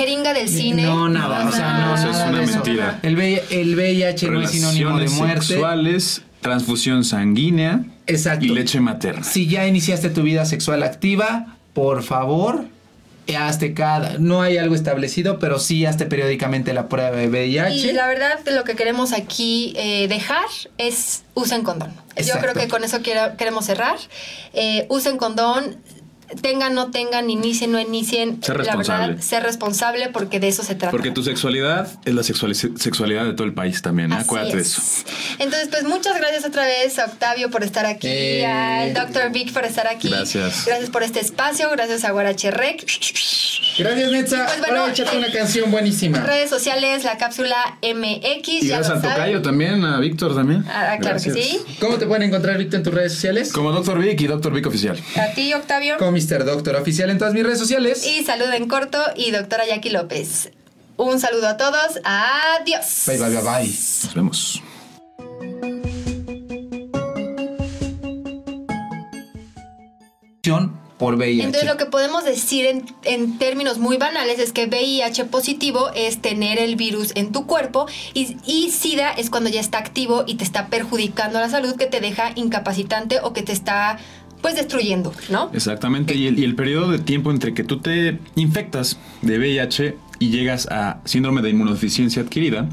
jeringa del cine. No, nada, o sea, no, eso es una mentira. El, VI el VIH no es sinónimo de Relaciones muerte. sexuales, transfusión sanguínea Exacto. y leche materna. Si ya iniciaste tu vida sexual activa, por favor, hazte cada. No hay algo establecido, pero sí hazte periódicamente la prueba de VIH. Y la verdad, lo que queremos aquí eh, dejar es usen condón. Yo creo que con eso quiero- queremos cerrar. Eh, usen condón. Tengan, no tengan, inicien, no inicien. Ser La responsable. verdad, ser responsable porque de eso se trata. Porque tu sexualidad es la sexuali- sexualidad de todo el país también. ¿eh? Así Acuérdate de es. eso. Entonces, pues muchas gracias otra vez a Octavio por estar aquí, Eh. al Dr. Vic por estar aquí. Gracias. Gracias por este espacio, gracias a Guarache Rec. Gracias, Netza. Pues bueno, Ahora échate eh, una canción buenísima. Redes sociales, la cápsula MX. Y ya gracias al tocayo también, a Víctor también. Ah, claro que sí. ¿Cómo te pueden encontrar, Víctor, en tus redes sociales? Como Dr. Vic y Dr. Vic Oficial. A ti, Octavio. Como Mr. Doctor Oficial en todas mis redes sociales. Y salud en corto y doctora Jackie López. Un saludo a todos. Adiós. Bye, bye, bye, bye. Nos vemos. Por VIH. Entonces lo que podemos decir en, en términos muy banales es que VIH positivo es tener el virus en tu cuerpo y, y SIDA es cuando ya está activo y te está perjudicando la salud que te deja incapacitante o que te está pues destruyendo, ¿no? Exactamente. Y el, y el periodo de tiempo entre que tú te infectas de VIH y llegas a síndrome de inmunodeficiencia adquirida,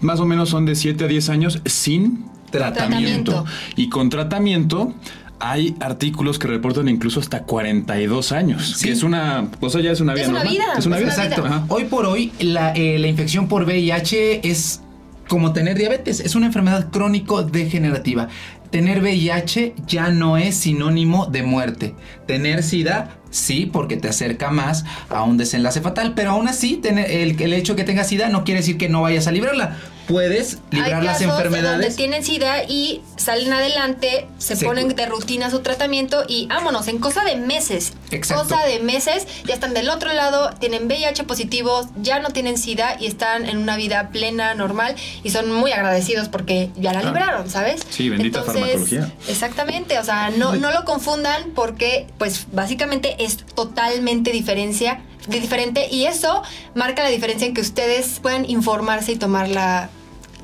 más o menos son de 7 a 10 años sin tratamiento. Tratamiento. Y con tratamiento hay artículos que reportan incluso hasta 42 años, Sí. que es una cosa ya es una vida Es una normal. vida, Es una es vida. una Exacto. ajá. Hoy por hoy, la, eh, la infección por VIH es como tener diabetes. Es una enfermedad crónico-degenerativa. Tener VIH ya no es sinónimo de muerte. Tener SIDA, sí, porque te acerca más a un desenlace fatal. Pero aún así, tener, el, el hecho que tengas SIDA no quiere decir que no vayas a librarla. Puedes librar Hay las donde enfermedades. tienen SIDA y salen adelante, se, Se ponen de rutina su tratamiento y vámonos, en cosa de meses. Exacto. Cosa de meses, ya están del otro lado, tienen VIH positivos, ya no tienen SIDA y están en una vida plena, normal y son muy agradecidos porque ya la Ah. libraron, ¿sabes? Sí, bendita farmacología. Exactamente, o sea, no, no lo confundan porque pues básicamente es totalmente diferencia diferente y eso marca la diferencia en que ustedes puedan informarse y tomar la,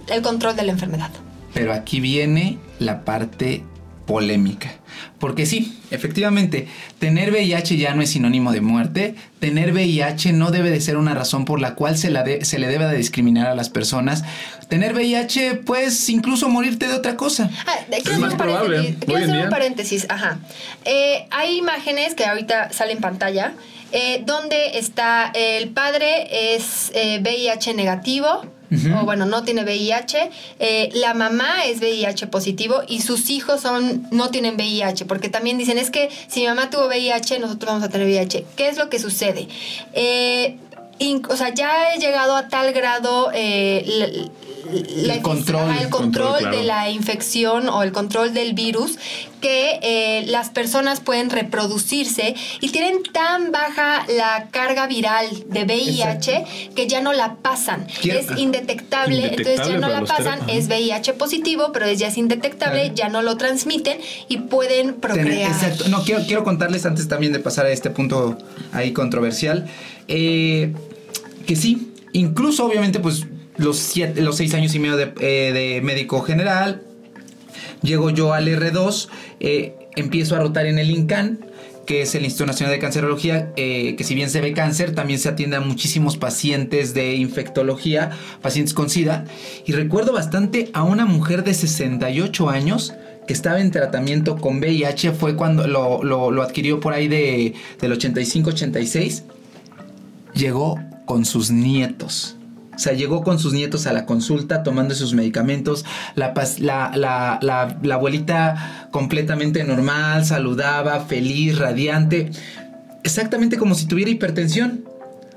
el control de la enfermedad. Pero aquí viene la parte polémica. Porque sí, efectivamente, tener VIH ya no es sinónimo de muerte. Tener VIH no debe de ser una razón por la cual se, la de- se le debe de discriminar a las personas. Tener VIH, pues incluso morirte de otra cosa. Ah, de- quiero Es más hacer un probable, paréntesis. Quiero hacer un paréntesis, ajá. Eh, hay imágenes que ahorita salen en pantalla eh, donde está el padre es eh, VIH negativo. O bueno, no tiene VIH. eh, la mamá es VIH positivo y sus hijos son no tienen VIH. Porque también dicen, es que si mi mamá tuvo VIH, nosotros vamos a tener VIH. ¿Qué es lo que sucede? Eh, o sea, ya he llegado a tal grado eh, la- El control. ajá, el control, Control, claro. de la infección o el control del virus que eh, las personas pueden reproducirse y tienen tan baja la carga viral de VIH que ya no la pasan. Es indetectable, entonces ya no la pasan, es VIH positivo, pero ya es indetectable, ya no lo transmiten y pueden procrear. exacto. No, quiero, quiero contarles antes también de pasar a este punto ahí controversial. eh, que sí, incluso obviamente pues los, siete, los seis años y medio de, eh, médico general, llego yo al R2, eh, empiezo a rotar en el INCAN que es el Instituto Nacional de Cancerología, eh, que si bien se ve cáncer, también se atiende a muchísimos pacientes de infectología, pacientes con SIDA. Y recuerdo bastante a una mujer de 68 años que estaba en tratamiento con VIH, fue cuando lo, lo- lo adquirió por ahí de, del 85-86. Llegó con sus nietos. O sea, llegó con sus nietos a la consulta tomando sus medicamentos. La, la, la, la abuelita completamente normal, saludaba, feliz, radiante. Exactamente como si tuviera hipertensión.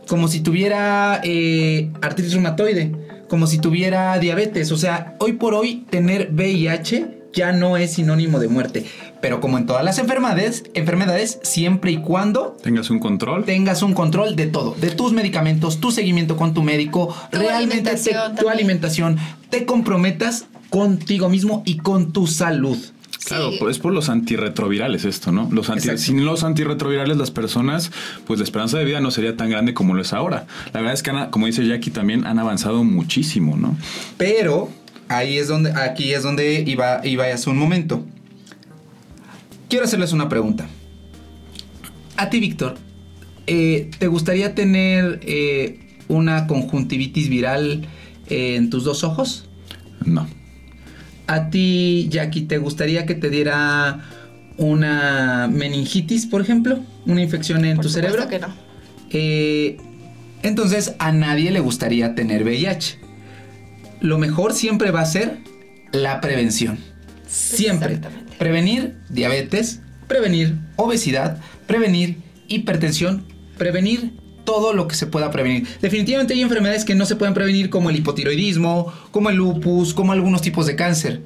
Como si tuviera eh, artritis reumatoide. Como si tuviera diabetes. O sea, hoy por hoy tener VIH ya no es sinónimo de muerte. Pero como en todas las enfermedades, enfermedades siempre y cuando Tengas un control. tengas un control de todo, de tus medicamentos, tu seguimiento con tu médico, Tu realmente te- tu alimentación, te comprometas contigo mismo y con tu salud. Claro, pues es por los antirretrovirales esto, ¿no? Los anti, sin los antirretrovirales las personas, pues la esperanza de vida no sería tan grande como lo es ahora. La verdad es que, como dice Jackie, también han avanzado muchísimo, ¿no? Pero ahí es donde, aquí es donde iba, iba hace un momento. Quiero hacerles una pregunta. A ti, Víctor, eh, ¿te gustaría tener eh, una conjuntivitis viral en tus dos ojos? No. ¿A ti, Jackie, te gustaría que te diera una meningitis, por ejemplo? ¿Una infección en tu cerebro? que no. Eh, entonces, a nadie le gustaría tener VIH. Lo mejor siempre va a ser la prevención. Siempre. Prevenir diabetes, prevenir obesidad, prevenir hipertensión, prevenir todo lo que se pueda prevenir. Definitivamente hay enfermedades que no se pueden prevenir como el hipotiroidismo, como el lupus, como algunos tipos de cáncer.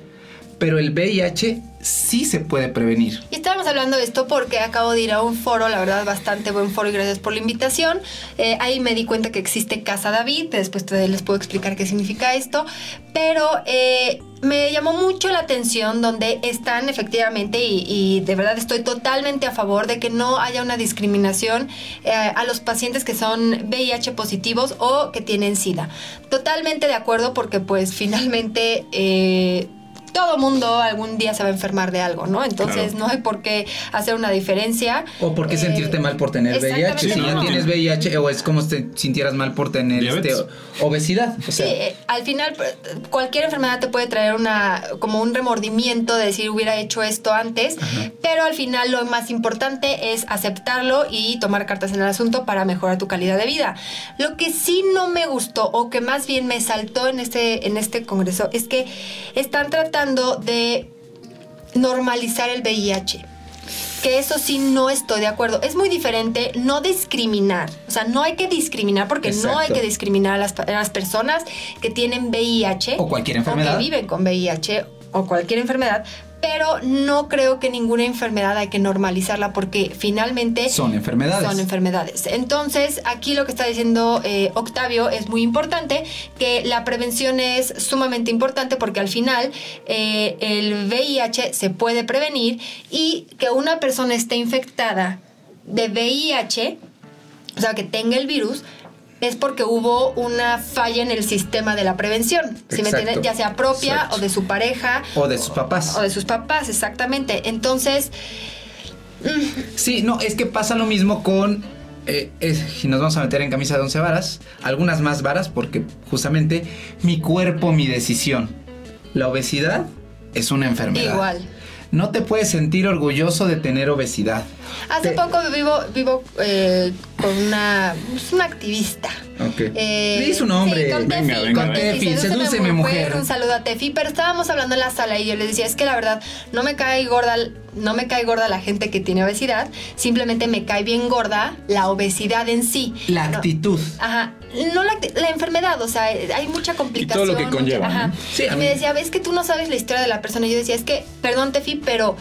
Pero el VIH sí se puede prevenir. Y estábamos hablando de esto porque acabo de ir a un foro, la verdad, bastante buen foro y gracias por la invitación. Eh, ahí me di cuenta que existe Casa David, después les puedo explicar qué significa esto, pero eh, me llamó mucho la atención donde están efectivamente y, de verdad estoy totalmente a favor de que no haya una discriminación eh, a los pacientes que son VIH positivos o que tienen SIDA. Totalmente de acuerdo porque pues finalmente todo mundo algún día se va a enfermar de algo, ¿no? Entonces no hay por qué hacer una diferencia. O por qué sentirte eh, mal por tener VIH. Si ya tienes VIH o es como si te sintieras mal por tener este, obesidad. sí, eh, al final cualquier enfermedad te puede traer una como un remordimiento de decir hubiera hecho esto antes, pero al final lo más importante es aceptarlo y tomar cartas en el asunto para mejorar tu calidad de vida. Lo que sí no me gustó o que más bien me saltó en este en este congreso es que están tratando de normalizar el VIH. Que eso sí no estoy de acuerdo. Es muy diferente no discriminar. O sea, no hay que discriminar porque no hay que discriminar a las, a las, personas que tienen VIH. O cualquier enfermedad. O que viven con VIH o cualquier enfermedad pero no creo que ninguna enfermedad hay que normalizarla porque finalmente son enfermedades. Son enfermedades. Entonces, aquí lo que está diciendo eh, Octavio es muy importante, que la prevención es sumamente importante porque al final eh, el VIH se puede prevenir y que una persona esté infectada de VIH, o sea, que tenga el virus, es porque hubo una falla en el sistema de la prevención. Si me entienden, ya sea propia o de su pareja. O de sus papás. O de sus papás, exactamente. Entonces. Mm. Sí, no, es que pasa lo mismo con. Eh, si nos vamos a meter en camisa de once varas, algunas más varas, porque justamente mi cuerpo, mi decisión. La obesidad es una enfermedad. Igual no te puedes sentir orgulloso de tener obesidad. Hace poco vivo, vivo eh, con una, pues, una activista. Ok. Eh, su nombre. con Tefi. con Tefi, sedúceme mujer. Un saludo a Tefi, pero estábamos hablando en la sala y yo le decía, es que la verdad, no me cae gorda, no me cae gorda la gente que tiene obesidad, simplemente me cae bien gorda la obesidad en sí. La actitud. Ajá. No la, la, enfermedad, o sea, hay mucha complicación. Y todo lo que conlleva. Ajá. Sí, y me decía, ves que tú no sabes la historia de la persona. Y yo decía, es que, perdón, Tefi, pero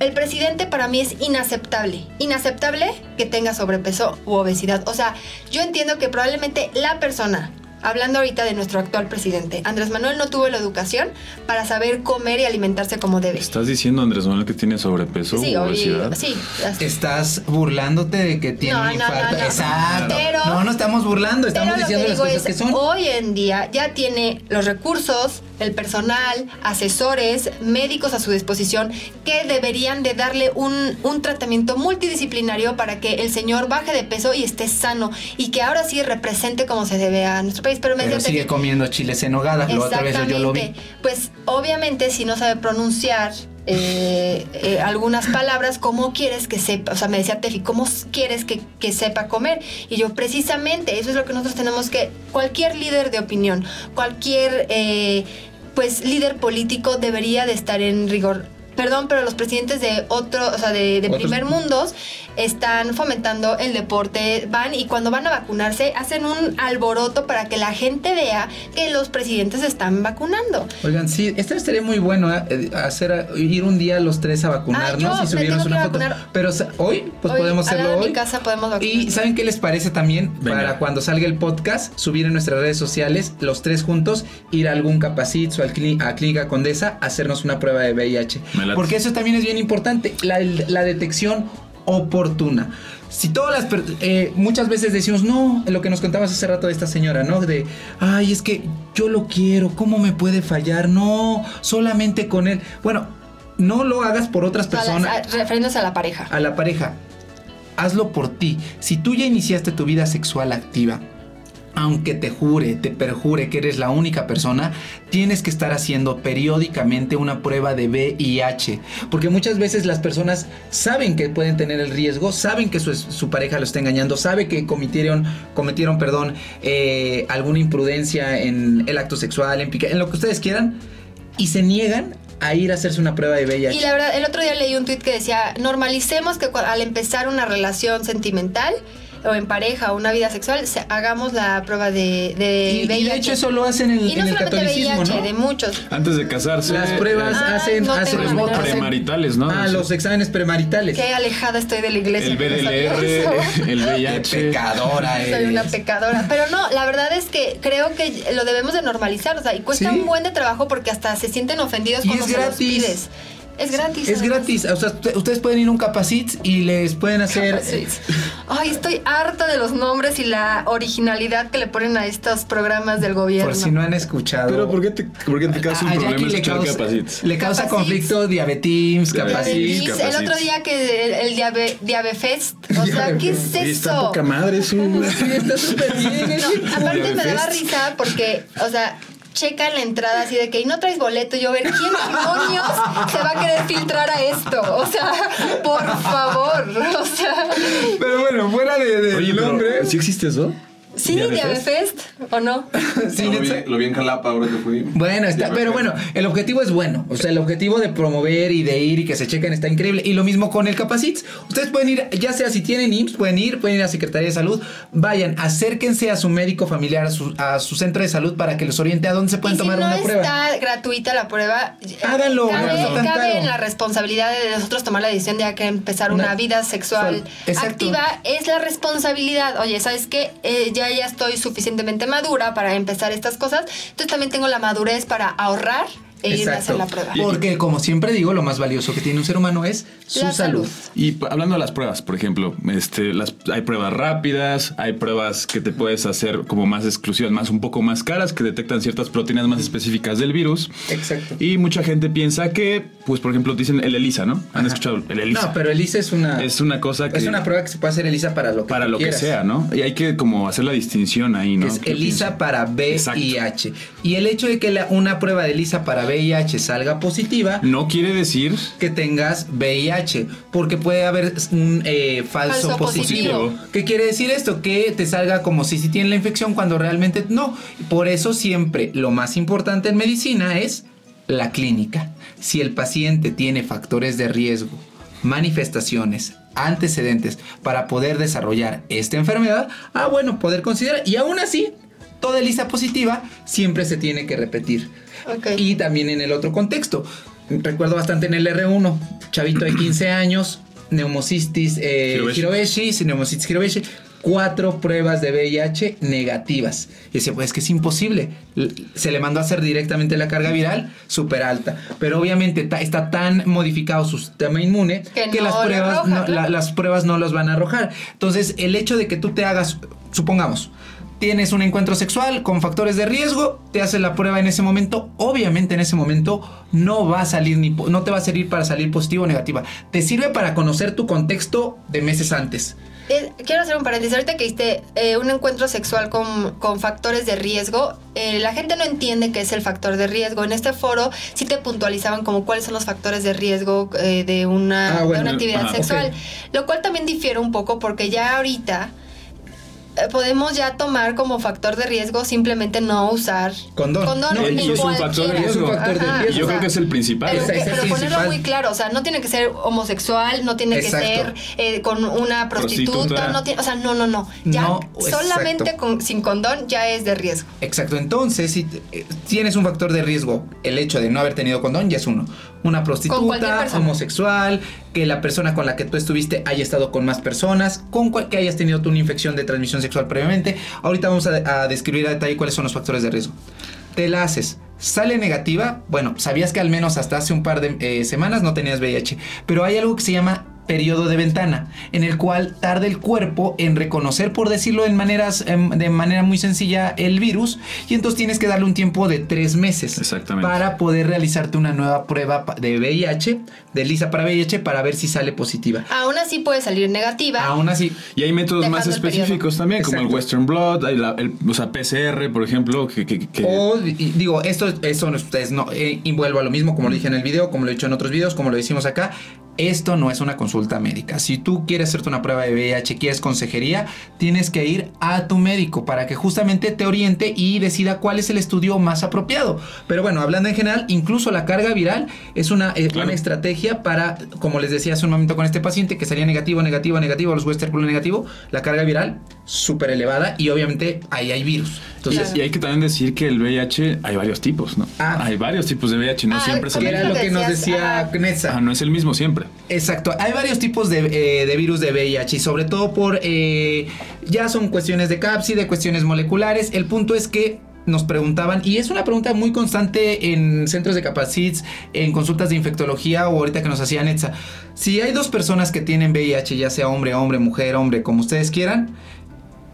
el presidente para mí es inaceptable. Inaceptable que tenga sobrepeso u obesidad. O sea, yo entiendo que probablemente la persona hablando ahorita de nuestro actual presidente, Andrés Manuel no tuvo la educación para saber comer y alimentarse como debe. ¿Estás diciendo Andrés Manuel que tiene sobrepeso sí, o obesidad? sí. Estás burlándote de que tiene un infarto. Exacto. no, no estamos burlando, estamos diciendo las cosas que son. Hoy en día ya tiene los recursos, el personal, asesores, médicos a su disposición que deberían de darle un, un tratamiento multidisciplinario para que el señor baje de peso y esté sano y que ahora sí represente como se debe a nuestro país pero, sigue comiendo chiles en nogada, lo otra vez yo lo vi. Pues obviamente si no sabe pronunciar eh, eh, algunas palabras, ¿cómo quieres que sepa? O sea, me decía Tefi, ¿cómo quieres que, que, sepa comer? Y yo, precisamente, eso es lo que nosotros tenemos que, cualquier líder de opinión, cualquier, eh, pues, líder político debería de estar en rigor perdón, pero los presidentes de otro, o sea, de, primer mundos están fomentando el deporte, van y cuando van a vacunarse hacen un alboroto para que la gente vea que los presidentes están vacunando. Oigan, sí, esto estaría muy bueno, ¿eh? hacer ir un día los tres a vacunarnos Ah, y yo me subirnos una foto. vacunar. Pero hoy, pues Hoy, podemos hacerlo hoy. mi casa podemos vacunar. Y ¿saben qué les parece también? Venga. Para cuando salga el podcast, subir en nuestras redes sociales, los tres juntos, ir a algún capacit o al a Clínica Condesa, a hacernos una prueba de VIH. Porque eso también es bien importante, la, la detección oportuna. Si todas las eh, muchas veces decimos, no, lo que nos contabas hace rato de esta señora, ¿no? De, ay, es que yo lo quiero, ¿cómo me puede fallar? No, solamente con él. Bueno, no lo hagas por otras personas las- a- refiriéndose a la pareja. a la pareja, hazlo por ti. Si tú ya iniciaste tu vida sexual activa, aunque te jure, te perjure que eres la única persona, tienes que estar haciendo periódicamente una prueba de VIH. Porque muchas veces las personas saben que pueden tener el riesgo, saben que su, pareja lo está engañando, sabe que cometieron, cometieron perdón, eh, alguna imprudencia en el acto sexual, en, en lo que ustedes quieran, y se niegan a ir a hacerse una prueba de VIH. Y la verdad, el otro día leí un tweet que decía, normalicemos que al empezar una relación sentimental o en pareja o una vida sexual, se- hagamos la prueba de, de y, de hecho eso lo hacen en, Y no en el catolicismo, VIH, ¿no? de muchos. Antes de casarse. Las pruebas Ah, hacen, no hacen tengo los idea. votos. Premaritales, ¿no? Ah, los exámenes premaritales. Qué alejada estoy de la iglesia. El BDLR, el Qué VIH. pecadora Soy una pecadora. Pero no, la verdad es que creo que lo debemos de normalizar. O sea, y cuesta Sí. un buen de trabajo porque hasta se sienten ofendidos Y cuando se los pides. Es gratis. Es además. gratis. O sea, usted- ustedes pueden ir a un capacit y les pueden hacer. Capacits. Ay, estoy harta de los nombres y la originalidad que le ponen a estos programas del gobierno. Por si no han escuchado. Pero ¿por qué te, por qué te causa un A problema Jackie le escuchar causa, Capacits? le causa Capacits. conflicto diabetes, capacit. El otro día que el, el diabe, Diabefest, o sea, ¿qué es Oye, está eso? poca madre eso. Sí, está súper bien. ¿eh? No, aparte me daba risa porque, o sea, checa en la entrada así de que y no traes boleto. Y yo, a ver, ¿quién demonios se va a querer filtrar a esto? O sea, por favor. O sea, Pero bueno, fuera de, del Oye, nombre. ¿sí existe eso? Sí, ¿Diabefest? Diabefest, ¿o no? Sí, lo, vi, lo vi en Jalapa ahora que fui. Bueno, está, pero bueno, el objetivo es bueno. O sea, el objetivo de promover y de ir y que se chequen está increíble. Y lo mismo con el Capacits. Ustedes pueden ir, ya sea si tienen IMSS, pueden ir, pueden ir a Secretaría de Salud. Vayan, acérquense a su médico familiar, a su, a su centro de salud para que los oriente a dónde se pueden y si tomar no una prueba. está gratuita la prueba, Háganlo, cabe, no cabe en la responsabilidad de nosotros tomar la decisión de que empezar una, Una- vida sexual activa. Es la responsabilidad. Oye, ¿sabes qué? Eh, ya, ya estoy suficientemente madura para empezar estas cosas. Entonces también tengo la madurez para ahorrar e irme a hacer la prueba. Porque, como siempre digo, lo más valioso que tiene un ser humano es su salud. salud. Y hablando de las pruebas, por ejemplo, este, las, hay pruebas rápidas, hay pruebas que te puedes hacer como más exclusivas, más un poco más caras, que detectan ciertas proteínas más específicas del virus. Exacto. Y mucha gente piensa que, pues, por ejemplo, dicen el ELISA, ¿no? ¿Han escuchado el ELISA? No, pero ELISA es una. Es una cosa que... Es una prueba que se puede hacer ELISA para lo que para tú lo que sea, ¿no? Y hay que como hacer la distinción ahí, ¿no? Es ¿Qué ELISA piensan? para Exacto. VIH. Y el hecho de que la- una prueba de ELISA para VIH salga positiva, No quiere decir que tengas VIH, porque puede haber un eh, falso, Falso positivo. positivo. ¿Qué quiere decir esto? Que te salga como si sí tiene la infección cuando realmente no. Por eso siempre lo más importante en medicina es la clínica. Si el paciente tiene factores de riesgo, manifestaciones, antecedentes para poder desarrollar esta enfermedad, ah bueno, poder considerar. Y aún así, toda lista positiva siempre se tiene que repetir. Y también en el otro contexto. Recuerdo bastante en el R1, chavito de 15 años, neumocistis eh, Hirobeshi. hirobeshi, neumocistis hirobeshi, cuatro pruebas de VIH negativas. Y dice, pues es que es imposible. Se le mandó a hacer directamente la carga viral súper alta. Pero obviamente ta- está tan modificado su sistema inmune Que que, no las pruebas arroja, no- claro. la- las pruebas no los van a arrojar. Entonces, el hecho de que tú te hagas, supongamos, tienes un encuentro sexual con factores de riesgo, te haces la prueba en ese momento, obviamente en ese momento no va a salir ni no te va a servir para salir positivo o negativa. Te sirve para conocer tu contexto de meses antes. Eh, quiero hacer un paréntesis. Ahorita que diste eh, un encuentro sexual con, con factores de riesgo, eh, la gente no entiende qué es el factor de riesgo. En este foro sí te puntualizaban como cuáles son los factores de riesgo eh, de, una, Ah, bueno, de una actividad sexual. Lo cual también difiere un poco porque ya ahorita podemos ya tomar como factor de riesgo simplemente no usar Condón. condón No, en y es un factor de riesgo. Es un factor de Ajá, riesgo. Yo o creo que es el principal. Pero, es ponerlo principal. muy claro, o sea, no tiene que ser homosexual, no tiene Exacto. que ser eh, con una prostituta, Prostituta. no tiene, o sea, no, no, no. Ya No, solamente con, sin condón ya es de riesgo. Exacto, entonces si te- eh, tienes un factor de riesgo, el hecho de no haber tenido condón ya es uno. Una prostituta, homosexual, que la persona con la que tú estuviste haya estado con más personas, con cual- que hayas tenido tú una infección de transmisión sexual previamente. Ahorita vamos a, a describir a detalle cuáles son los factores de riesgo. Te la haces. Sale negativa, bueno, sabías que al menos hasta hace un par de eh, semanas no tenías VIH, pero hay algo que se llama periodo de ventana, en el cual tarda el cuerpo en reconocer, por decirlo en maneras, em, de manera muy sencilla, el virus, y entonces tienes que darle un tiempo de tres meses Exactamente. para poder realizarte una nueva prueba de VIH, de lisa para VIH, para ver si sale positiva. Aún así puede salir negativa. Aún así, Y hay métodos más específicos también, como el. Western la- el, o sea, PCR, por ejemplo, que... que- que- O, y- digo, esto, eso no- ustedes no, eh, y vuelvo a lo mismo, como lo dije en el video, como lo he dicho en otros videos, como lo decimos acá, esto no es una consulta médica. Si tú quieres hacerte una prueba de VIH, quieres consejería, tienes que ir a tu médico para que justamente te oriente y decida cuál es el estudio más apropiado. Pero bueno, hablando en general, incluso la carga viral es una, eh, Claro. una estrategia para, como les decía hace un momento con este paciente, que salía negativo, negativo, negativo, los Western negativo, la carga viral súper elevada y obviamente ahí hay virus. Y, Entonces, y hay que también decir que el VIH hay varios tipos, ¿no? Ah. hay varios tipos de VIH, no Ah, siempre es el era mismo. lo que nos decía ajá. Knetza. Ah, no es el mismo siempre. Exacto, hay varios tipos de, eh, de virus de VIH y sobre todo por, eh, ya son cuestiones de cápside, cuestiones moleculares. El punto es que nos preguntaban, y es una pregunta muy constante en centros de capacits, en consultas de infectología o ahorita que nos hacía Netza. Si hay dos personas que tienen VIH, ya sea hombre, hombre, mujer, hombre, como ustedes quieran,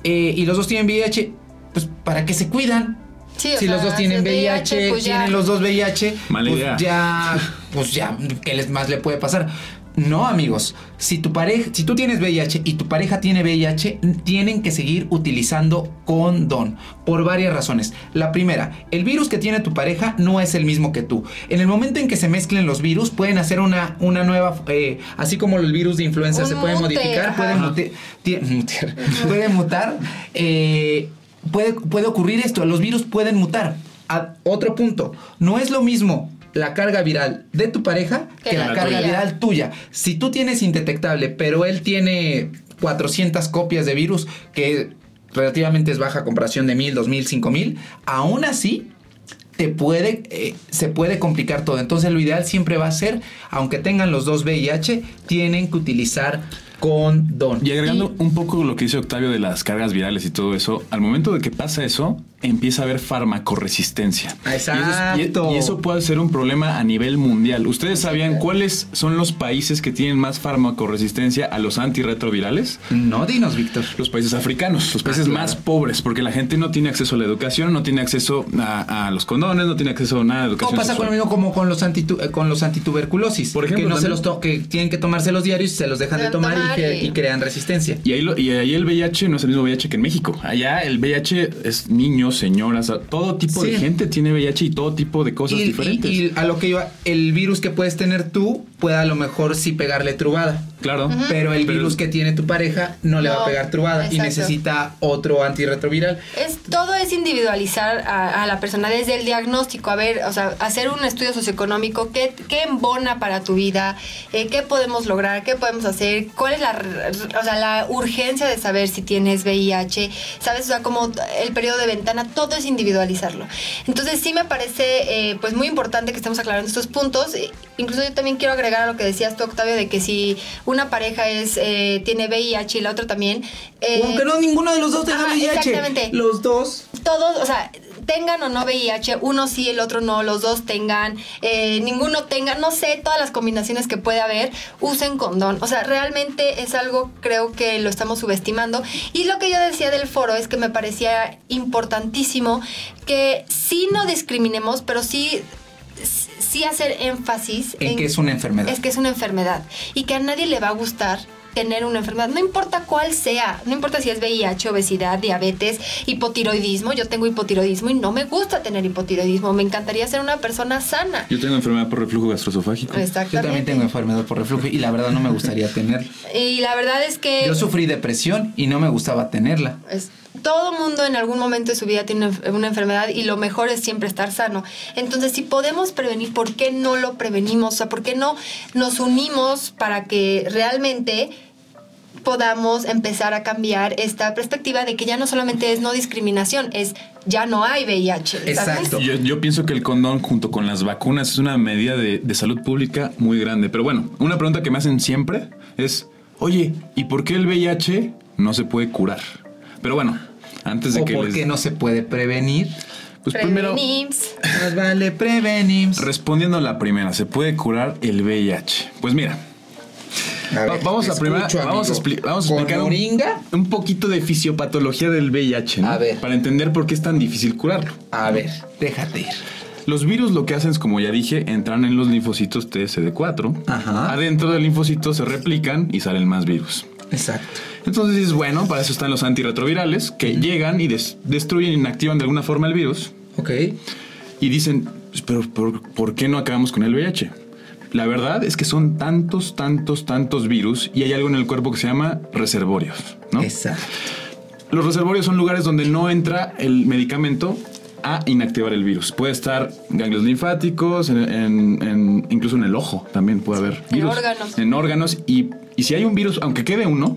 eh, y los dos tienen VIH, pues ¿para qué se cuidan? Sí, si sea, los dos tienen VIH, pues ya. tienen los dos VIH, Mala pues idea. ya, pues ya, ¿qué les más le puede pasar? No, amigos, si tu pareja, si tú tienes VIH y tu pareja tiene VIH, tienen que seguir utilizando condón por varias razones. La primera, el virus que tiene tu pareja no es el mismo que tú. En el momento en que se mezclen los virus, pueden hacer una, una nueva, eh, así como el virus de influenza Un se puede mute, modificar, ajá. puede, mute- tie- mutear, puede mutar. eh, puede, puede ocurrir esto, los virus pueden mutar. A- otro punto, no es lo mismo la carga viral de tu pareja que, Que la la carga tuya. viral tuya. Si tú tienes indetectable, pero él tiene 400 copias de virus, que relativamente es baja comparación de 1000, 2000, 5000, aún así te puede, eh, se puede complicar todo. Entonces lo ideal siempre va a ser, aunque tengan los dos VIH, tienen que utilizar condón. Y agregando un poco lo que dice Octavio de las cargas virales y todo eso, al momento de que pasa eso, empieza a haber farmacoresistencia. Y eso, es- y- Exacto. y eso puede ser un problema a nivel mundial. ¿Ustedes sabían cuáles son los países que tienen más farmacoresistencia a los antirretrovirales? No, dinos, Víctor. Los países africanos, los países Ah, claro. más pobres, porque la gente no tiene acceso a la educación, no tiene acceso a, a los condones, no tiene acceso a nada de ¿Cómo educación. pasa con sexual. lo mismo como con los, antitu- eh, con los antituberculosis? Por ejemplo, que, no se los que tienen que tomarse los diarios y se los dejan de tomar, y, que- y crean resistencia. Y ahí, lo- y ahí el VIH no es el mismo VIH que en México. Allá el VIH es niños, señoras, todo tipo de gente tiene VIH y todo tipo de cosas y, diferentes. y- y a lo que iba, el virus que puedes tener tú puede a lo mejor sí pegarle trubada. claro. Pero el Pero- virus que tiene tu pareja no, le va a pegar trubada y necesita otro antirretroviral. Es, todo es individualizar a, a la persona desde el diagnóstico, a ver, o sea, hacer un estudio socioeconómico, qué, qué embona para tu vida, eh, qué podemos lograr, qué podemos hacer, cuál es la, o sea, la urgencia de saber si tienes VIH, sabes, o sea, como el periodo de ventana, todo es individualizarlo. Entonces sí me parece eh, pues muy importante que estemos aclarando estos puntos. Eh, Incluso yo también quiero agregar a lo que decías tú, Octavio, de que si una pareja es eh, tiene VIH y la otra también, eh, Aunque no ninguno de los dos tenga VIH. exactamente. Los dos. todos, o sea, tengan o no VIH, uno sí, el otro no, los dos tengan, eh, ninguno tenga, no sé, todas las combinaciones que puede haber, usen condón. O sea, realmente es algo, creo que lo estamos subestimando. Y lo que yo decía del foro es que me parecía importantísimo que sí no discriminemos, pero sí, sí hacer énfasis En que es una enfermedad. Es que es una enfermedad y que a nadie le va a gustar tener una enfermedad, no importa cuál sea, no importa si es VIH, obesidad, diabetes, hipotiroidismo, yo tengo hipotiroidismo y no me gusta tener hipotiroidismo, me encantaría ser una persona sana. Yo tengo enfermedad por reflujo gastroesofágico. Yo también tengo enfermedad por reflujo y la verdad no me gustaría tenerla. Y la verdad es que... Yo sufrí depresión y no me gustaba tenerla. Es, todo mundo en algún momento de su vida tiene una enfermedad y lo mejor es siempre estar sano. Entonces, si podemos prevenir, ¿por qué no lo prevenimos? O sea, ¿por qué no nos unimos para que realmente podamos empezar a cambiar esta perspectiva de que ya no solamente es no discriminación, es ya no hay VIH. Exacto. Yo, pienso que el condón junto con las vacunas es una medida de, de salud pública muy grande. Pero bueno, una pregunta que me hacen siempre es, oye, ¿y por qué el VIH no se puede curar? Pero bueno, antes de ¿O que por les- qué no se puede prevenir? Pues primero, Prevenims. Más vale prevenir. respondiendo a la primera, ¿se puede curar el VIH? Pues mira, va- vamos a primera, vamos a, vamos a explicar un, moringa? un poquito de fisiopatología del VIH, ¿no? A ver. Para entender por qué es tan difícil curarlo. A ver, déjate ir. Los virus lo que hacen es, como ya dije, entran en los linfocitos TSD4. Ajá. Adentro del linfocito se replican y salen más virus. Exacto. Entonces dices, bueno, para eso están los antirretrovirales que llegan y des- destruyen, inactivan de alguna forma el virus Ok. y dicen, "Pues, pero ¿por, por qué no acabamos con el VIH? La verdad es que son tantos, tantos, tantos virus y hay algo en el cuerpo que se llama reservorios, ¿no? Exacto. Los reservorios son lugares donde no entra el medicamento a inactivar el virus. Puede estar ganglios linfáticos, en, en- en- incluso en el ojo también puede haber En virus. órganos. En órganos. Y, y si hay un virus, aunque quede uno,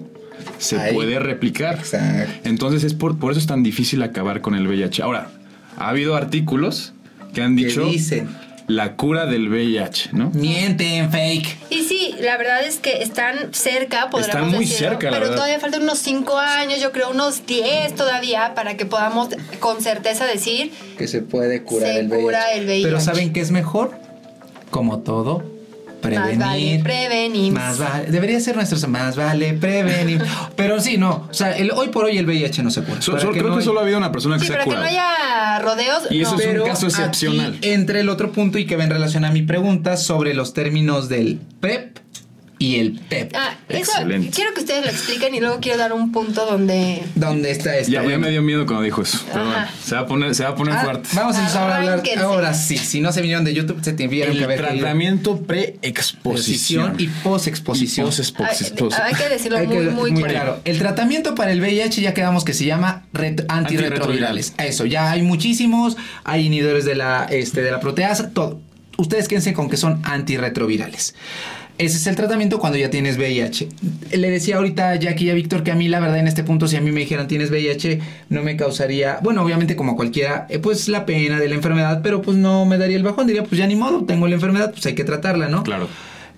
se Ahí. puede replicar. Exacto. Entonces es por, por eso es tan difícil acabar con el VIH. Ahora, ha habido artículos que han ¿Qué dicho dicen? la cura del VIH, ¿no? Mienten, fake. Y sí, la verdad es que están cerca, podríamos Están muy decirlo, cerca, la pero verdad. todavía faltan unos 5 años, yo creo unos 10 todavía, para que podamos con certeza decir Que se puede curar Se el VIH. cura el VIH. Pero ¿saben qué es mejor? Como todo, prevenir. Más vale prevenir. Más vale, debería ser nuestro más vale prevenir. Pero sí, no, o sea, el, hoy por hoy el VIH no se cura. So- Para so- que creo no que hay- solo ha habido una persona que Sí, se ha para que no curado. haya rodeos. Y eso no. es un Pero caso excepcional. aquí entre el otro punto y que va en relación a mi pregunta sobre los términos del PrEP y el PEP. Ah, eso Excelente. quiero que ustedes lo expliquen y luego quiero dar un punto donde ¿Dónde está esto? Ya, ya me dio miedo cuando dijo eso. Pero bueno, se va a poner, se va a poner Ah, fuerte. vamos a empezar a hablar. Ahora sí, si no se vinieron de YouTube, se tuvieron que caído. tratamiento pre-exposición. y posexposición. Y posexposición. Hay, hay que decirlo Hay muy, que- muy, muy claro. claro. El tratamiento para el VIH ya quedamos que se llama ret- antirretrovirales. Eso, ya hay muchísimos, hay inhibidores de la, este, de la proteasa, todo. Ustedes quédense con que son antirretrovirales. Ese es el tratamiento cuando ya tienes VIH. Le decía ahorita a Jackie y a Víctor que a mí, la verdad, en este punto, si a mí me dijeran tienes VIH, no me causaría, bueno, obviamente como cualquiera, eh, pues la pena de la enfermedad, pero pues no me daría el bajón. Diría, pues ya ni modo, tengo la enfermedad, pues hay que tratarla, ¿no? Claro.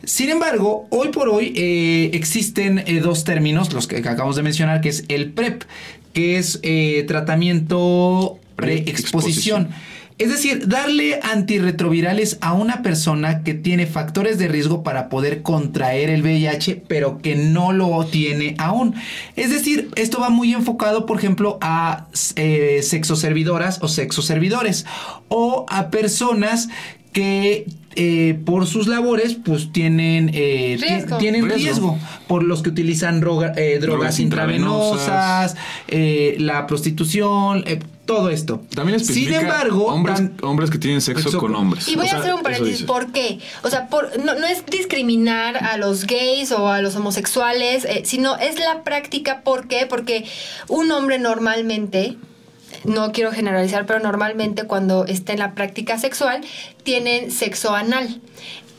Sin embargo, hoy por hoy eh, existen eh, dos términos, los que acabamos de mencionar, que es el PrEP, que es eh, tratamiento pre-exposición. Es decir, darle antirretrovirales a una persona que tiene factores de riesgo para poder contraer el VIH, pero que no lo tiene aún. Es decir, esto va muy enfocado, por ejemplo, a eh, sexoservidoras o sexoservidores o a personas que eh, por sus labores pues tienen eh, Riesgo. tienen Riesgo. riesgo. por los que utilizan droga- eh, drogas, Drogas intravenosas, eh, la prostitución, eh, todo esto. También Sin embargo, hombres, hombres que tienen sexo Sexo con hombres. Y voy O sea, a hacer un paréntesis. ¿Por qué? O sea, por, no, no es discriminar a los gays o a los homosexuales, eh, sino es la práctica. ¿Por qué? Porque un hombre normalmente, no quiero generalizar, pero normalmente cuando está en la práctica sexual, tienen sexo anal.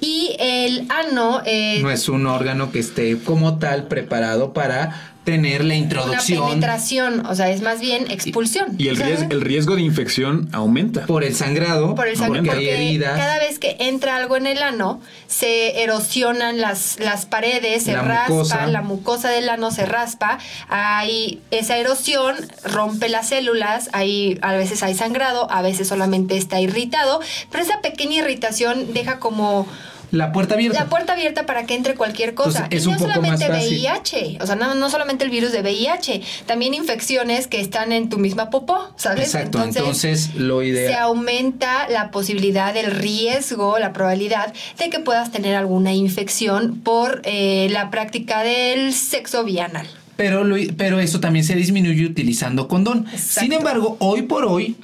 Y el ano no es un órgano que esté como tal preparado para tener la una introducción penetración, o sea, es más bien expulsión. Y el, ¿sabes? ries- el riesgo de infección aumenta. por el sangrado, por el porque hay heridas. cada vez que entra algo en el ano, se erosionan las, las paredes, se La raspa, mucosa. la mucosa del ano se raspa, hay esa erosión rompe las células, ahí a veces hay sangrado, a veces solamente está irritado, pero esa pequeña irritación deja como la puerta abierta. La puerta abierta para que entre cualquier cosa. Entonces, es y no un poco solamente más fácil. VIH, o sea, no, no solamente el virus de VIH, también infecciones que están en tu misma popó, ¿sabes? Exacto, entonces, lo se ideal. aumenta la posibilidad, el riesgo, la probabilidad de que puedas tener alguna infección por eh, la práctica del sexo bianal. Pero, lo- pero eso también se disminuye utilizando condón. Exacto. Sin embargo, hoy por hoy,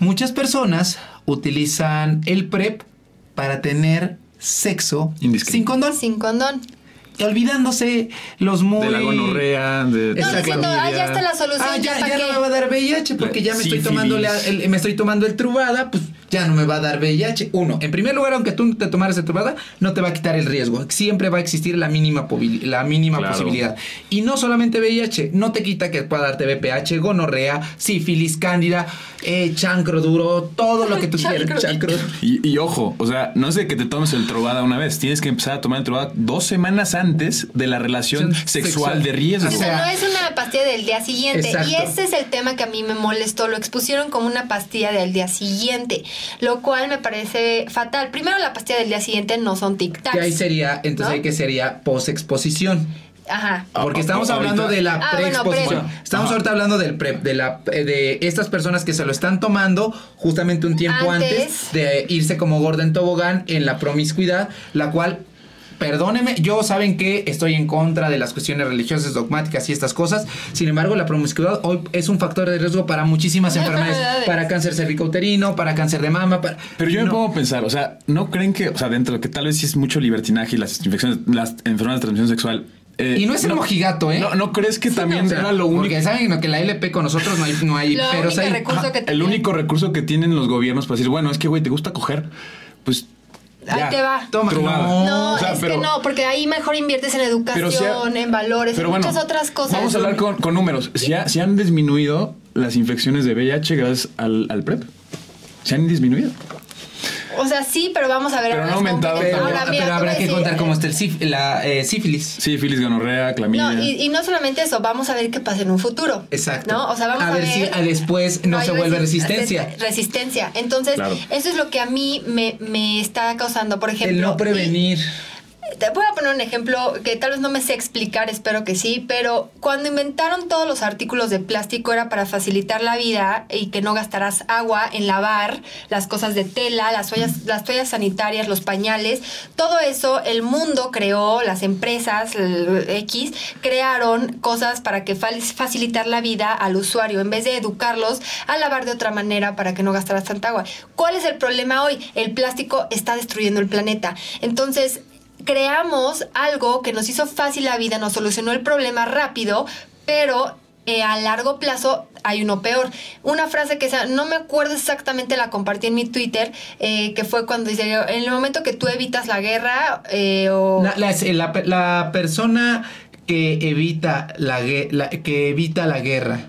muchas personas utilizan el PrEP para tener sexo sin condón. Sin condón. Olvidándose los muy... De la gonorrea, de, No, diciendo, ah, ya está la solución. Ah, ya, ¿para ya qué? no me va a dar VIH porque ya me estoy tomando la- el, me estoy tomando el trubada, pues ya no me va a dar VIH. Uno, en primer lugar, aunque tú te tomaras el trubada, no te va a quitar el riesgo. Siempre va a existir la mínima, la mínima Claro. posibilidad. Y no solamente VIH, no te quita que pueda darte VPH, gonorrea, sífilis, cándida, eh, chancro duro, todo lo que tú quieras. Chancro. Y, y ojo, o sea, no es de que te tomes el Trovada una vez, tienes que empezar a tomar el Trovada dos semanas antes de la relación Sexual. sexual de riesgo. O O sea, sea, no es una pastilla del día siguiente. Exacto. Y ese es el tema que a mí me molestó. Lo expusieron como una pastilla del día siguiente, lo cual me parece fatal. Primero, la pastilla del día siguiente no son tic-tacs. Que ahí sería, entonces ¿No? ahí que sería post-exposición. Ajá. Porque estamos hablando de la Ah, bueno, preexposición. pre. estamos Ajá. ahorita hablando del PrEP, de la eh, de estas personas que se lo están tomando justamente un tiempo antes, Antes. de irse como gorda en tobogán en la promiscuidad, la cual Perdóneme, yo saben que estoy en contra de las cuestiones religiosas, dogmáticas y estas cosas. Sin embargo, la promiscuidad hoy es un factor de riesgo para muchísimas enfermedades, para cáncer cervicouterino, para cáncer de mama, para Pero yo me No. pongo a pensar, o sea, ¿no creen que, o sea, dentro de que tal vez sí es mucho libertinaje y las infecciones, las enfermedades de transmisión sexual? eh, Y no es el mojigato, ¿eh? No, ¿no crees que también O sea, era lo único? Porque saben que la LP con nosotros no hay, no hay Lo pero hay- recurso Ajá, que el único recurso que tienen los gobiernos para decir, bueno, es que, güey, ¿te gusta coger? Pues. Ahí ya, te va. Toma, trubada. no. No, O sea, es pero- que no, porque ahí mejor inviertes en educación, Pero si ha- en valores, Pero en bueno, muchas otras cosas. Vamos a hablar con, con números. Si, ha- si han disminuido las infecciones de VIH gracias al, al PrEP. Se han disminuido. O sea, sí, pero vamos a ver Pero no aumentado, completo. Pero, mira, habrá a que decir, contar cómo está el síf- la eh, sífilis. Sífilis, gonorrea, clamidia. No, y, y no solamente eso, vamos a ver qué pasa en un futuro. Exacto. ¿No? O sea, vamos a, A ver si, ah, después no se vuelve resi- resistencia. Resistencia. Entonces, Claro. eso es lo que a mí me, me está causando, por ejemplo. El no prevenir. y- te voy a poner un ejemplo que tal vez no me sé explicar, espero que sí, pero cuando inventaron todos los artículos de plástico era para facilitar la vida y que no gastaras agua en lavar las cosas de tela, las toallas, las toallas sanitarias, los pañales, todo eso el mundo creó, las empresas X crearon cosas para que facilitar la vida al usuario en vez de educarlos a lavar de otra manera para que no gastaras tanta agua. ¿Cuál es el problema hoy? El plástico está destruyendo el planeta. Entonces, creamos algo que nos hizo fácil la vida, nos solucionó el problema rápido, pero eh, a largo plazo hay uno peor. Una frase que no me acuerdo exactamente, la compartí en mi Twitter, eh, que fue cuando dice, en el momento que tú evitas la guerra eh, o... La, la- la- la persona que evita la, que evita la guerra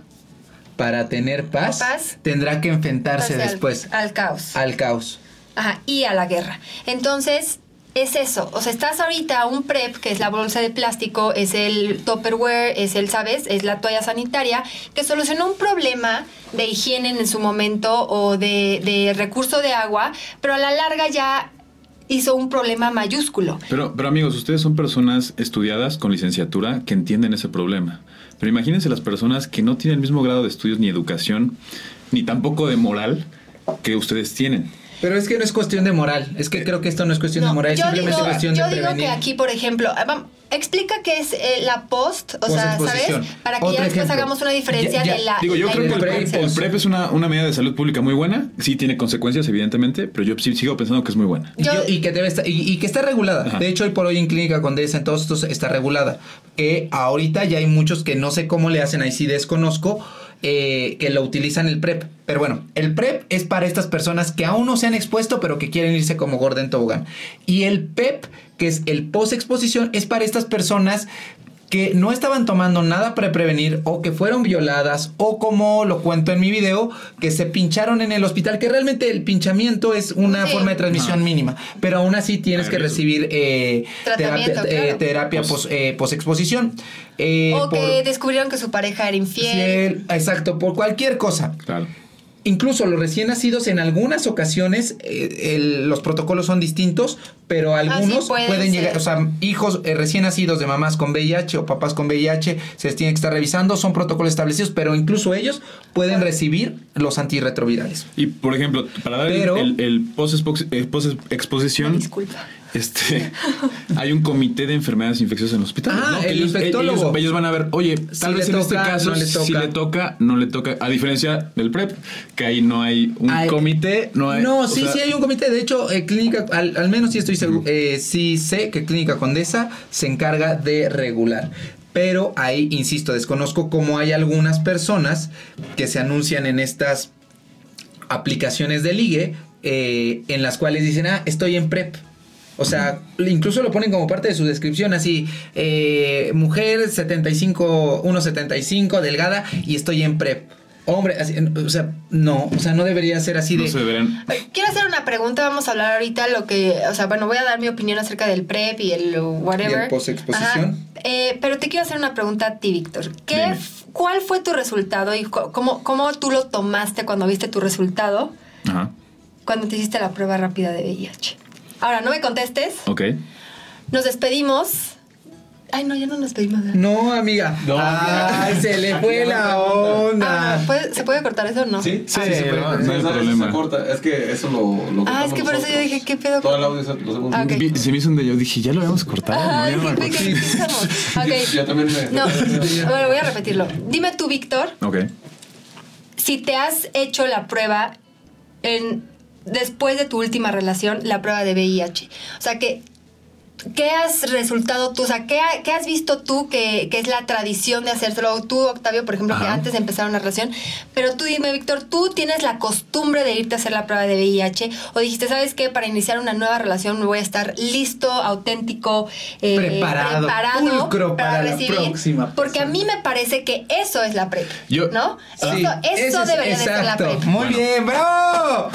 para tener paz, Paz. tendrá que enfrentarse pase al- después Al, caos. al caos. Ajá, y a la guerra. Entonces, es eso. O sea, estás ahorita un PrEP, que es la bolsa de plástico, es el Tupperware, es el, ¿sabes? Es la toalla sanitaria, que solucionó un problema de higiene en su momento o de, de recurso de agua, pero a la larga ya hizo un problema mayúsculo. Pero, pero amigos, ustedes son personas estudiadas con licenciatura que entienden ese problema. Pero imagínense las personas que no tienen el mismo grado de estudios ni educación, ni tampoco de moral que ustedes tienen. Pero es que no es cuestión de moral. Es que creo que esto no es cuestión de moral, es yo simplemente digo, cuestión yo de digo prevenir. que aquí, por ejemplo, ah, explica qué es eh, la post, o sea, ¿sabes? Para que Otro ya después ejemplo. hagamos una diferencia Ya- ya, de la. Digo, yo la creo que el pre- PrEP, el PrEP es una, una medida de salud pública muy buena. Sí tiene consecuencias, evidentemente, pero yo sí sigo pensando que es muy buena. Y, Yo- yo- y que debe estar, y, y que está regulada. Ajá. De hecho, hoy por hoy en Clínica Condesa, en todos estos está regulada. Que ahorita ya hay muchos que no sé cómo le hacen, ahí sí desconozco, eh, que lo utilizan el PrEP. Pero bueno, el PrEP es para estas personas que aún no se han expuesto, pero que quieren irse como gorda en tobogán. Y el PEP, que es el post-exposición, es para estas personas que no estaban tomando nada para prevenir o que fueron violadas o como lo cuento en mi video, que se pincharon en el hospital, que realmente el pinchamiento es una Sí. forma de transmisión No. mínima, pero aún así tienes que recibir eh, terapia, eh, claro. terapia Pos- pos- eh, posexposición. Eh, o que descubrieron que su pareja era infiel. fiel, exacto, por cualquier cosa. Claro. Incluso los recién nacidos en algunas ocasiones eh, el- los protocolos son distintos, pero algunos pueden pueden llegar, ser. o sea, hijos eh, recién nacidos de mamás con VIH o papás con VIH se les tiene que estar revisando, son protocolos establecidos, pero incluso ellos pueden recibir los antirretrovirales. Y por ejemplo, para dar el- Pero- el, el post-expo- eh, post-exposición, Disculpa. Este, hay un comité de enfermedades infecciosas en los hospitales. Ah, el ellos, infectólogo. Ellos, ellos van a ver, oye, tal vez en este caso, no le si le toca, no le toca. A diferencia del PrEP, que ahí no hay un Ay, comité, no hay. No, sí, sea, sí hay un comité. De hecho, eh, Clínica, al, al menos sí estoy seguro, eh, sí sé que Clínica Condesa se encarga de regular. Pero ahí, insisto, desconozco cómo hay algunas personas que se anuncian en estas aplicaciones de ligue eh, en las cuales dicen, ah, estoy en PrEP. O sea, incluso lo ponen como parte de su descripción, así, eh, mujer 75, 1,75, delgada, y estoy en PrEP. Hombre, así, o sea, no, o sea, no debería ser así No de... se deberían. Quiero hacer una pregunta, vamos a hablar ahorita lo que, o sea, bueno, voy a dar mi opinión acerca del PrEP y el whatever. Y el postexposición. Ajá. Eh, pero te quiero hacer una pregunta a ti, Víctor. ¿Qué, ¿Cuál fue tu resultado y cómo, cómo tú lo tomaste cuando viste tu resultado Ajá. cuando te hiciste la prueba rápida de VIH? Ahora, no me contestes, Ok. nos despedimos. Ay, no, ya no nos despedimos. ¿verdad? No, amiga. No. Ay, se le fue la onda. Ah, ¿puede- ¿Se puede cortar eso o no? Sí, Sí, sí, se puede. no, Sí, no hay problema. se corta. Es que eso lo. lo Ah, es que por eso yo nosotros. dije, ¿qué pedo Todo el audio se- lo hacemos. Ah, ok. Vi- Se me hizo un de yo dije, ya lo habíamos cortado. ¿no? Ya no me ¿qué, acuerdo. qué pensamos? Ok. Ya también me- No, bueno, voy a repetirlo. Dime tú, Víctor, Ok. si te has hecho la prueba en después de tu última relación, la prueba de VIH. O sea, que ¿Qué has resultado tú? O sea, ¿qué, ha- qué has visto tú que, que es la tradición de hacérselo? Tú, Octavio, por ejemplo, que antes de empezar una relación. Pero tú dime, Víctor, ¿tú tienes la costumbre de irte a hacer la prueba de VIH? ¿O dijiste, ¿sabes qué? Para iniciar una nueva relación me voy a estar listo, auténtico, eh, Preparado, pulcro para la próxima Porque a mí me parece que eso es la PrEP. Yo- ¿No? Sí, eso ese eso es- debería de ser la. PrEP. Muy Bueno. bien, bravo.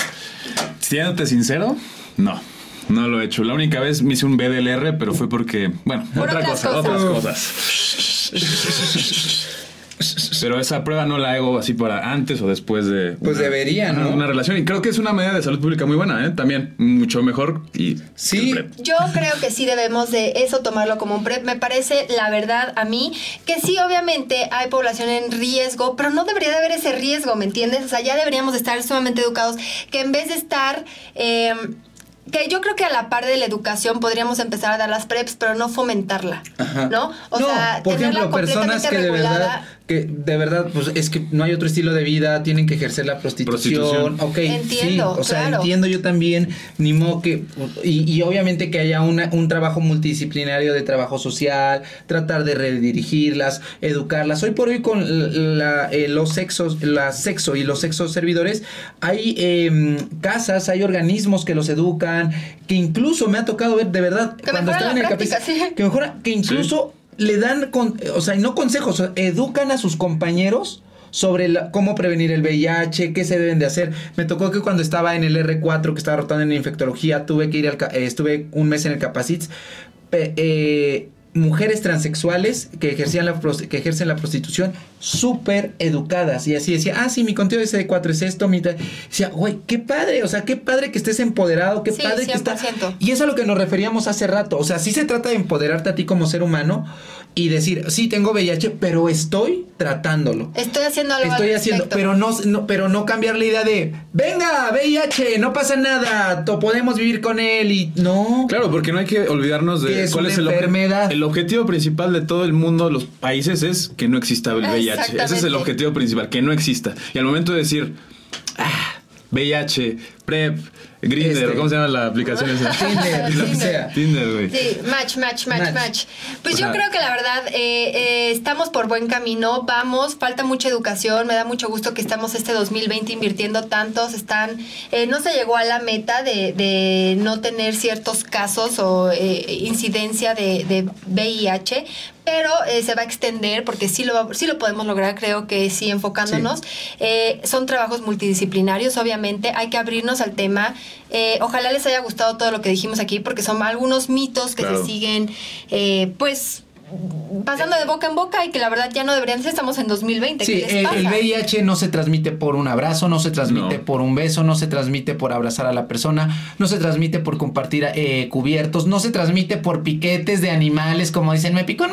Siéndote sincero, no. No lo he hecho. La única vez me hice un BDLR, pero fue porque, bueno, Por otra otras cosa, cosas. otras cosas. Pero esa prueba no la hago así para antes o después de Pues debería, ¿no? una relación. Y creo que es una medida de salud pública muy buena, ¿eh? También, mucho mejor. Y Sí. Yo creo que sí debemos de eso tomarlo como un PrEP. Me parece, la verdad, a mí, que sí, obviamente hay población en riesgo, pero no debería de haber ese riesgo, ¿me entiendes? O sea, ya deberíamos de estar sumamente educados, que en vez de estar... eh, que yo creo que a la par de la educación podríamos empezar a dar las preps, pero no fomentarla, Ajá. ¿no? O no, sea, por tenerla ejemplo, personas que de verdad. Que de verdad, pues es que no hay otro estilo de vida, tienen que ejercer la prostitución. Prostitución. Ok, Entiendo, sí, o sea, claro. entiendo yo también, ni modo que, y, y obviamente que haya una, un trabajo multidisciplinario de trabajo social, tratar de redirigirlas, educarlas. Hoy por hoy con la- eh, los sexos, la sexo y los sexos servidores, hay em, casas, hay organismos que los educan, que incluso me ha tocado ver de verdad Que cuando estaba en el práctica, sí. que mejora, que incluso le dan, con, o sea, no consejos, educan a sus compañeros sobre la- cómo prevenir el VIH, qué se deben de hacer. Me tocó que cuando estaba en el R4, que estaba rotando en infectología, tuve que ir al, eh, estuve un mes en el Capacits, eh, mujeres transexuales que ejercían la que ejercen la prostitución súper educadas y así decía ah sí mi conteo de SD4 es esto mi ta-". decía güey qué padre o sea qué padre que estés empoderado qué Sí, padre que estás 100%. y eso es a lo que nos referíamos hace rato. O sea, sí se trata de empoderarte a ti como ser humano y decir, sí, tengo VIH, pero estoy tratándolo. Estoy haciendo algo Estoy al haciendo, pero no, no- pero no cambiar la idea de, venga, VIH, no pasa nada, to- podemos vivir con él y no. Claro, porque no hay que olvidarnos Que de es cuál una es el, obje- enfermedad. el objetivo principal de todo el mundo, los países, es que no exista el VIH. Ese es el objetivo principal, que no exista. Y al momento de decir, ah, VIH, PrEP, Grindr, Este. ¿cómo se llama la aplicación esa? Tinder, lo que sea. Tinder, güey. Sí, match, match, match, Match. match. Pues O yo sea- creo que la verdad eh, eh, estamos por buen camino, vamos, falta mucha educación, me da mucho gusto que estamos este 2020 invirtiendo tantos, están, eh, no se llegó a la meta de, de no tener ciertos casos o eh, incidencia de, de VIH, pero eh, se va a extender porque sí lo, sí lo podemos lograr, creo que sí, enfocándonos. Eh, son trabajos multidisciplinarios, obviamente, hay que abrirnos al tema. Eh, ojalá les haya gustado todo lo que dijimos aquí porque son algunos mitos que Claro. se siguen, eh, pues pasando de boca en boca y que la verdad ya no deberían ser, estamos en 2020. Sí, ¿qué les el, pasa? el VIH no se transmite por un abrazo, no se transmite No. por un beso, no se transmite por abrazar a la persona, no se transmite por compartir eh, cubiertos, no se transmite por piquetes de animales, como dicen, me picó